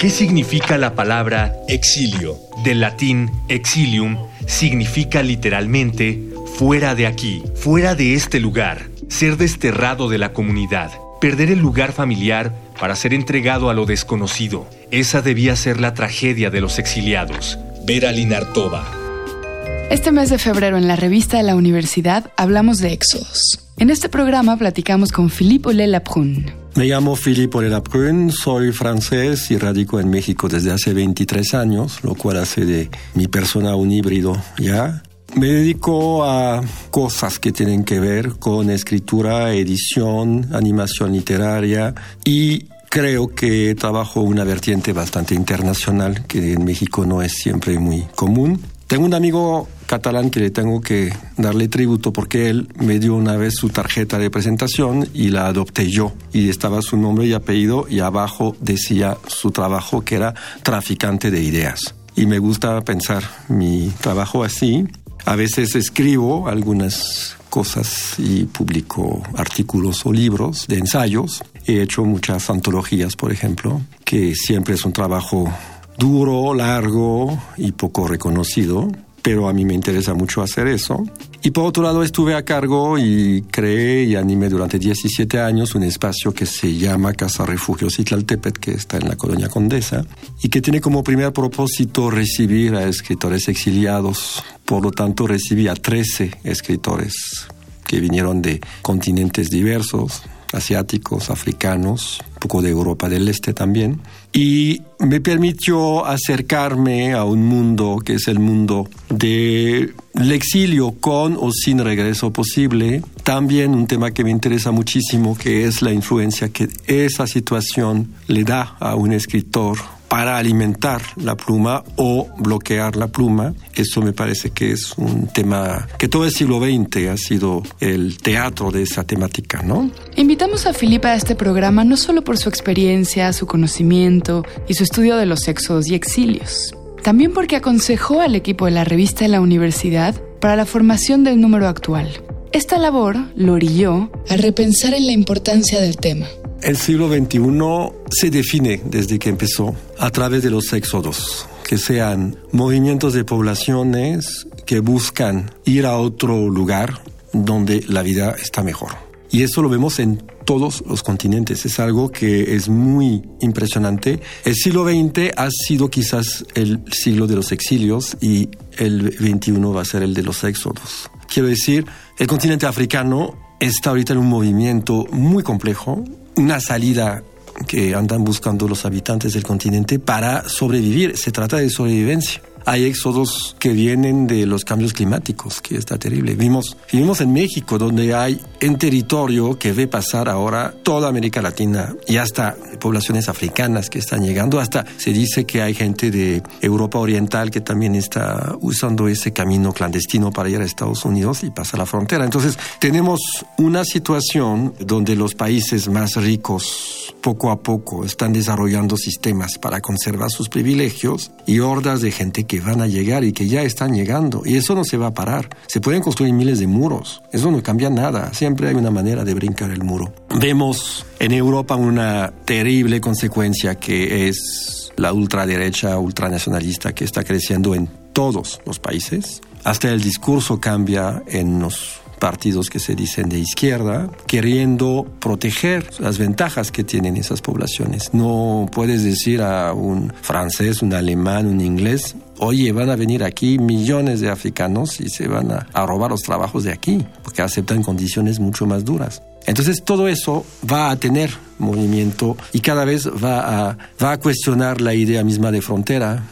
¿Qué significa la palabra exilio? Del latín exilium significa literalmente fuera de aquí, fuera de este lugar, ser desterrado de la comunidad, perder el lugar familiar para ser entregado a lo desconocido. Esa debía ser la tragedia de los exiliados. Vera Linartova. Este mes de febrero en la revista de la universidad hablamos de éxodos. En este programa platicamos con Philippe Ole Me llamo Philippe Ole soy francés y radico en México desde hace 23 años, lo cual hace de mi persona un híbrido ya. Me dedico a cosas que tienen que ver con escritura, edición, animación literaria y creo que trabajo una vertiente bastante internacional que en México no es siempre muy común. Tengo un amigo catalán que le tengo que darle tributo porque él me dio una vez su tarjeta de presentación y la adopté yo. Y estaba su nombre y apellido y abajo decía su trabajo que era traficante de ideas. Y me gusta pensar mi trabajo así. A veces escribo algunas cosas y publico artículos o libros de ensayos. He hecho muchas antologías, por ejemplo, que siempre es un trabajo duro, largo y poco reconocido, pero a mí me interesa mucho hacer eso. Y por otro lado estuve a cargo y creé y animé durante 17 años un espacio que se llama Casa Refugio Citlaltepet, que está en la colonia Condesa, y que tiene como primer propósito recibir a escritores exiliados. Por lo tanto, recibí a 13 escritores que vinieron de continentes diversos, asiáticos, africanos, poco de Europa del Este también, y me permitió acercarme a un mundo que es el mundo del exilio con o sin regreso posible. También un tema que me interesa muchísimo, que es la influencia que esa situación le da a un escritor para alimentar la pluma o bloquear la pluma. Eso me parece que es un tema que todo el siglo XX ha sido el teatro de esa temática, ¿no? Invitamos a Filipa a este programa no solo por su experiencia, su conocimiento y su estudio de los sexos y exilios, también porque aconsejó al equipo de la revista de la universidad para la formación del número actual. Esta labor lo orilló a repensar en la importancia del tema el siglo XXI se define desde que empezó a través de los éxodos, que sean movimientos de poblaciones que buscan ir a otro lugar donde la vida está mejor. Y eso lo vemos en todos los continentes. Es algo que es muy impresionante. El siglo XX ha sido quizás el siglo de los exilios y el XXI va a ser el de los éxodos. Quiero decir, el continente africano está ahorita en un movimiento muy complejo, una salida que andan buscando los habitantes del continente para sobrevivir. Se trata de sobrevivencia hay éxodos que vienen de los cambios climáticos, que está terrible. Vimos, vivimos en México, donde hay un territorio que ve pasar ahora toda América Latina y hasta poblaciones africanas que están llegando, hasta se dice que hay gente de Europa Oriental que también está usando ese camino clandestino para ir a Estados Unidos y pasar la frontera. Entonces, tenemos una situación donde los países más ricos poco a poco están desarrollando sistemas para conservar sus privilegios y hordas de gente que van a llegar y que ya están llegando. Y eso no se va a parar. Se pueden construir miles de muros. Eso no cambia nada. Siempre hay una manera de brincar el muro. Vemos en Europa una terrible consecuencia que es la ultraderecha, ultranacionalista que está creciendo en todos los países. Hasta el discurso cambia en los partidos que se dicen de izquierda, queriendo proteger las ventajas que tienen esas poblaciones. No puedes decir a un francés, un alemán, un inglés, oye, van a venir aquí millones de africanos y se van a, robar los trabajos de aquí, porque aceptan condiciones mucho más duras. Entonces todo eso va a tener movimiento y cada vez va a, va a cuestionar la idea misma de frontera,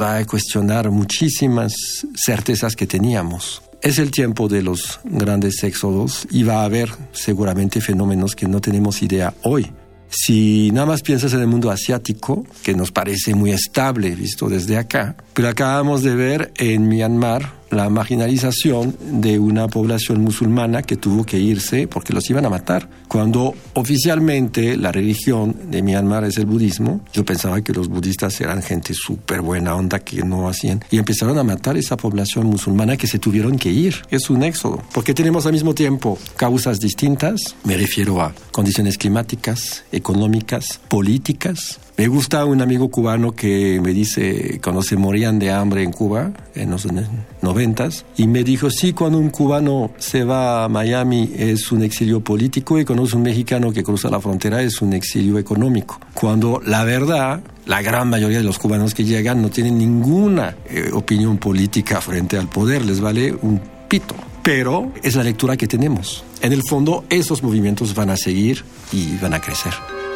va a cuestionar muchísimas certezas que teníamos. Es el tiempo de los grandes éxodos y va a haber seguramente fenómenos que no tenemos idea hoy. Si nada más piensas en el mundo asiático, que nos parece muy estable visto desde acá, pero acabamos de ver en Myanmar la marginalización de una población musulmana que tuvo que irse porque los iban a matar. Cuando oficialmente la religión de Myanmar es el budismo, yo pensaba que los budistas eran gente súper buena onda que no hacían. Y empezaron a matar esa población musulmana que se tuvieron que ir. Es un éxodo. Porque tenemos al mismo tiempo causas distintas. Me refiero a condiciones climáticas, económicas, políticas, Me gusta un amigo cubano que me dice cuando se morían de hambre en Cuba, en los noventas, y me dijo, sí, cuando un cubano se va a Miami es un exilio político y cuando es un mexicano que cruza la frontera es un exilio económico. Cuando la verdad la gran mayoría de los cubanos que llegan no tienen ninguna eh, opinión política frente al poder, les vale un pito. Pero es la lectura que tenemos. En el fondo, esos movimientos van a seguir y van a crecer.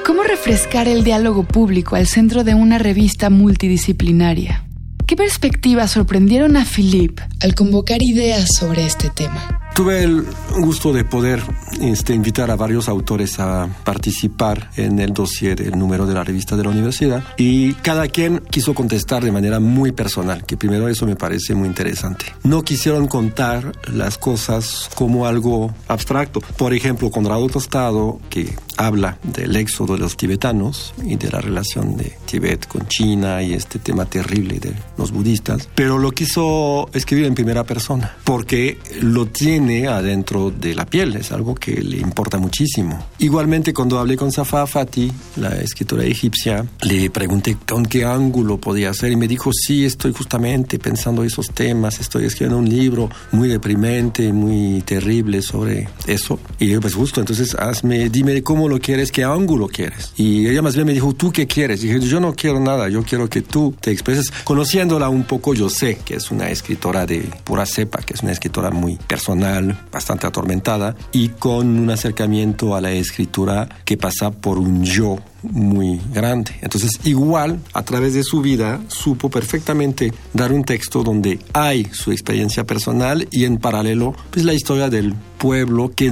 ¿Cómo refrescar el diálogo público al centro de una revista multidisciplinaria? ¿Qué perspectivas sorprendieron a Philippe al convocar ideas sobre este tema? Tuve el gusto de poder este, invitar a varios autores a participar en el dossier, el número de la revista de la universidad, y cada quien quiso contestar de manera muy personal, que primero eso me parece muy interesante. No quisieron contar las cosas como algo abstracto. Por ejemplo, Conrado Tostado, que habla del éxodo de los tibetanos y de la relación de Tibet con China y este tema terrible de los budistas, pero lo quiso escribir en primera persona, porque lo tiene adentro de la piel, es algo que le importa muchísimo. Igualmente, cuando hablé con Safa Fati, la escritora egipcia, le pregunté con qué ángulo podía hacer y me dijo, sí, estoy justamente pensando esos temas, estoy escribiendo un libro muy deprimente, muy terrible sobre eso. Y yo, pues justo, entonces hazme, dime cómo lo quieres, qué ángulo quieres. Y ella más bien me dijo, ¿tú qué quieres? Y dije, yo no quiero nada, yo quiero que tú te expreses. Conociéndola un poco, yo sé que es una escritora de pura cepa, que es una escritora muy personal, bastante atormentada, y con un acercamiento a la escritura que pasa por un yo muy grande. Entonces, igual, a través de su vida, supo perfectamente dar un texto donde hay su experiencia personal y en paralelo, pues la historia del pueblo que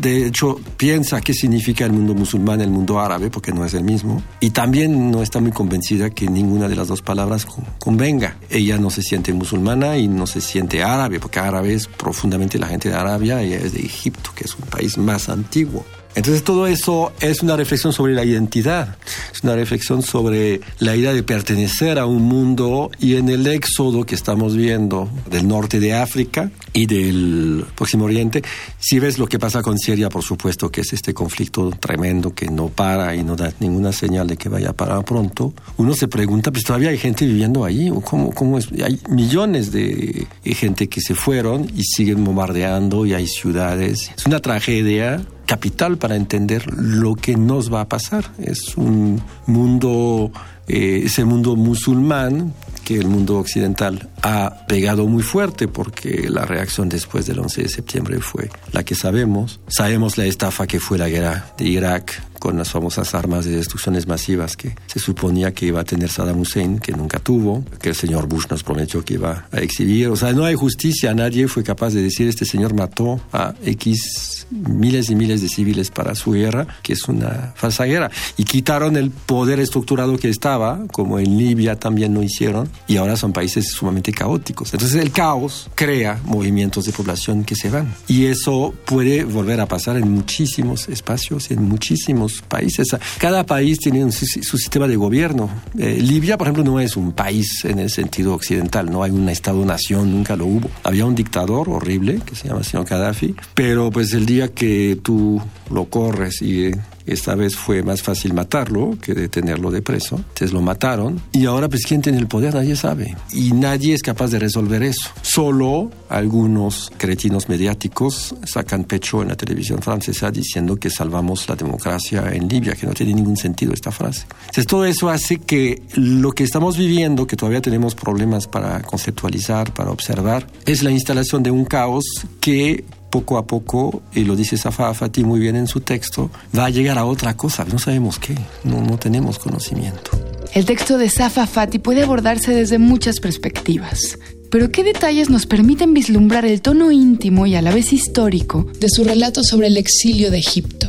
de hecho piensa qué significa el mundo musulmán, el mundo árabe, porque no es el mismo, y también no está muy convencida que ninguna de las dos palabras convenga. Ella no se siente musulmana y no se siente árabe, porque árabe es profundamente la gente de Arabia, ella es de Egipto, que es un país más antiguo. Entonces todo eso es una reflexión sobre la identidad, es una reflexión sobre la idea de pertenecer a un mundo y en el éxodo que estamos viendo del norte de África y del Próximo Oriente, si ves lo que pasa con Siria, por supuesto que es este conflicto tremendo que no para y no da ninguna señal de que vaya a parar pronto, uno se pregunta, pues todavía hay gente viviendo ahí, ¿cómo, cómo es? Hay millones de gente que se fueron y siguen bombardeando y hay ciudades. Es una tragedia capital para entender lo que nos va a pasar. Es un mundo, eh, ese mundo musulmán que el mundo occidental ha pegado muy fuerte porque la reacción después del 11 de septiembre fue la que sabemos. Sabemos la estafa que fue la guerra de Irak con las famosas armas de destrucciones masivas que se suponía que iba a tener Saddam Hussein, que nunca tuvo, que el señor Bush nos prometió que iba a exhibir. O sea, no hay justicia, nadie fue capaz de decir este señor mató a X miles y miles de civiles para su guerra, que es una falsa guerra. Y quitaron el poder estructurado que estaba, como en Libia también lo hicieron, y ahora son países sumamente caóticos. Entonces el caos crea movimientos de población que se van. Y eso puede volver a pasar en muchísimos espacios, en muchísimos países. Cada país tiene su, sistema de gobierno. Eh, Libia, por ejemplo, no es un país en el sentido occidental, no hay un Estado-nación, nunca lo hubo. Había un dictador horrible que se llama señor Gaddafi, pero pues el día que tú lo corres y esta vez fue más fácil matarlo que detenerlo de preso. Entonces lo mataron. Y ahora, pues, ¿quién tiene el poder? Nadie sabe. Y nadie es capaz de resolver eso. Solo algunos cretinos mediáticos sacan pecho en la televisión francesa diciendo que salvamos la democracia en Libia, que no tiene ningún sentido esta frase. Entonces todo eso hace que lo que estamos viviendo, que todavía tenemos problemas para conceptualizar, para observar, es la instalación de un caos que poco a poco, y lo dice Safa Fati muy bien en su texto, va a llegar a otra cosa, no sabemos qué, no, no tenemos conocimiento. El texto de Safa Fati puede abordarse desde muchas perspectivas. Pero ¿qué detalles nos permiten vislumbrar el tono íntimo y a la vez histórico de su relato sobre el exilio de Egipto?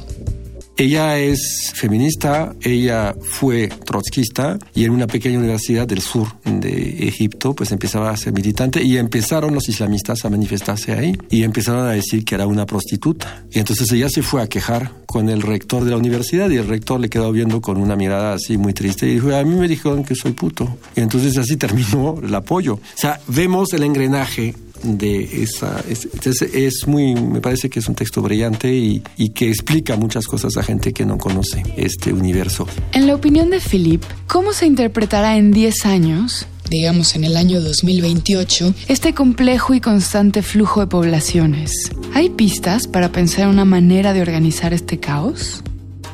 Ella es feminista, ella fue trotskista y en una pequeña universidad del sur de Egipto pues empezaba a ser militante y empezaron los islamistas a manifestarse ahí y empezaron a decir que era una prostituta. Y entonces ella se fue a quejar con el rector de la universidad y el rector le quedó viendo con una mirada así muy triste y dijo, a mí me dijeron que soy puto. Y entonces así terminó el apoyo. O sea, vemos el engranaje de esa... Es, es, muy, me parece que es un texto brillante y, y que explica muchas cosas a gente que no conoce este universo. En la opinión de Philip, ¿cómo se interpretará en 10 años digamos en el año 2028, este complejo y constante flujo de poblaciones. ¿Hay pistas para pensar una manera de organizar este caos?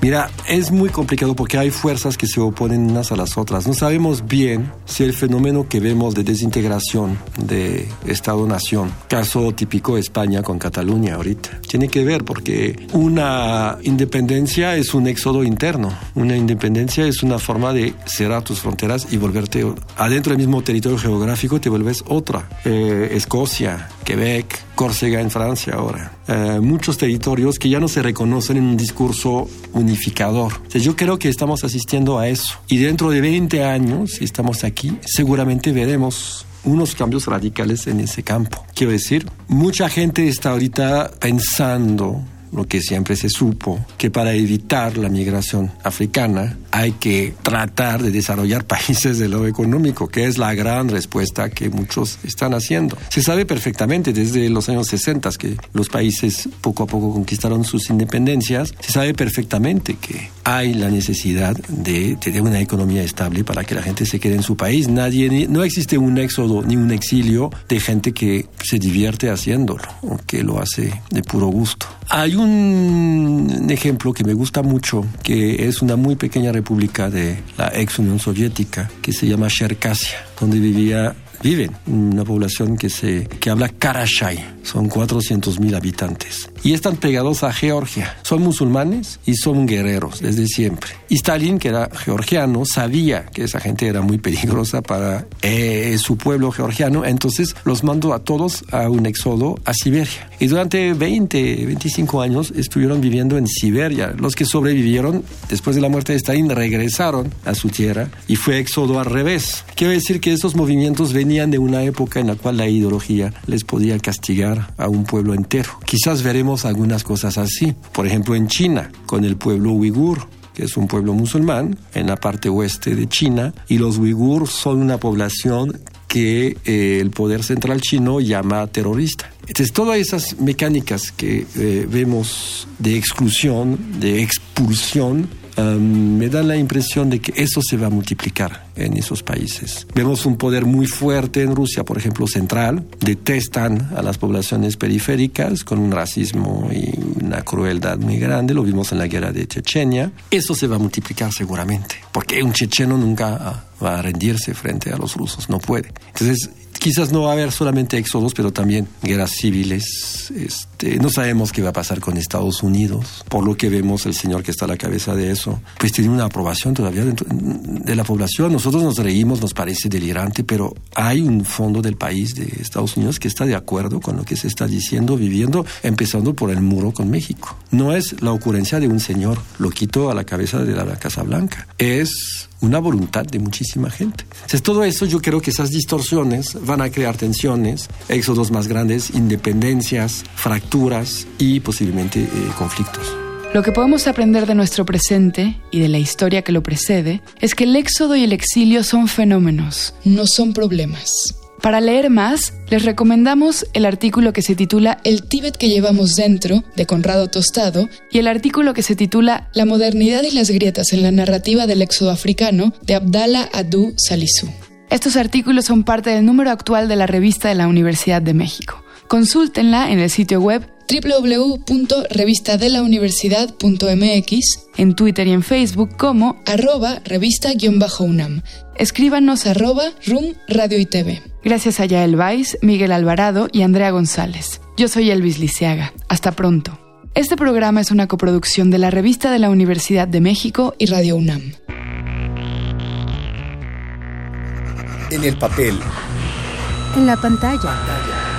Mira, es muy complicado porque hay fuerzas que se oponen unas a las otras. No sabemos bien si el fenómeno que vemos de desintegración de Estado-nación, caso típico España con Cataluña ahorita, tiene que ver porque una independencia es un éxodo interno. Una independencia es una forma de cerrar tus fronteras y volverte adentro del mismo territorio geográfico, te vuelves otra. Eh, Escocia, Quebec, Córcega en Francia ahora. Eh, muchos territorios que ya no se reconocen en un discurso unificador. yo creo que estamos asistiendo a eso. Y dentro de 20 años, si estamos aquí, seguramente veremos unos cambios radicales en ese campo. Quiero decir, mucha gente está ahorita pensando lo que siempre se supo, que para evitar la migración africana hay que tratar de desarrollar países de lo económico, que es la gran respuesta que muchos están haciendo. Se sabe perfectamente desde los años 60 que los países poco a poco conquistaron sus independencias, se sabe perfectamente que hay la necesidad de tener una economía estable para que la gente se quede en su país. Nadie, no existe un éxodo ni un exilio de gente que se divierte haciéndolo o que lo hace de puro gusto. Hay un ejemplo que me gusta mucho, que es una muy pequeña república de la ex Unión Soviética, que se llama Cherkasia, donde vivía viven una población que se que habla Karachay son 400 mil habitantes. Y están pegados a Georgia. Son musulmanes y son guerreros desde siempre. Y Stalin, que era georgiano, sabía que esa gente era muy peligrosa para eh, su pueblo georgiano, entonces los mandó a todos a un éxodo a Siberia. Y durante 20, 25 años estuvieron viviendo en Siberia. Los que sobrevivieron después de la muerte de Stalin regresaron a su tierra y fue éxodo al revés. Quiero decir que esos movimientos venían de una época en la cual la ideología les podía castigar a un pueblo entero. Quizás veremos algunas cosas así. Por ejemplo, en China, con el pueblo uigur, que es un pueblo musulmán en la parte oeste de China, y los uigur son una población que eh, el poder central chino llama terrorista. Entonces, todas esas mecánicas que eh, vemos de exclusión, de expulsión, me da la impresión de que eso se va a multiplicar en esos países. Vemos un poder muy fuerte en Rusia, por ejemplo, central. Detestan a las poblaciones periféricas con un racismo y una crueldad muy grande. Lo vimos en la guerra de Chechenia. Eso se va a multiplicar seguramente, porque un checheno nunca va a rendirse frente a los rusos, no puede. Entonces, quizás no va a haber solamente éxodos, pero también guerras civiles. Este, no sabemos qué va a pasar con Estados Unidos. Por lo que vemos, el señor que está a la cabeza de eso, pues tiene una aprobación todavía de la población. Nosotros nos reímos, nos parece delirante, pero hay un fondo del país de Estados Unidos que está de acuerdo con lo que se está diciendo, viviendo, empezando por el muro con México. No es la ocurrencia de un señor loquito a la cabeza de la Casa Blanca. Es una voluntad de muchísima gente. Entonces, todo eso yo creo que esas distorsiones van a crear tensiones, éxodos más grandes, independencias, fracturas y posiblemente eh, conflictos. Lo que podemos aprender de nuestro presente y de la historia que lo precede es que el éxodo y el exilio son fenómenos, no son problemas. Para leer más, les recomendamos el artículo que se titula El Tíbet que llevamos dentro, de Conrado Tostado, y el artículo que se titula La modernidad y las grietas en la narrativa del éxodo africano, de Abdallah Adu Salisu. Estos artículos son parte del número actual de la revista de la Universidad de México. Consúltenla en el sitio web www.revistadelauniversidad.mx, en Twitter y en Facebook como arroba revista-unam. Escríbanos arroba room radio y TV. Gracias a Yael Vais, Miguel Alvarado y Andrea González. Yo soy Elvis Liceaga. Hasta pronto. Este programa es una coproducción de la Revista de la Universidad de México y Radio UNAM. En el papel. En la pantalla.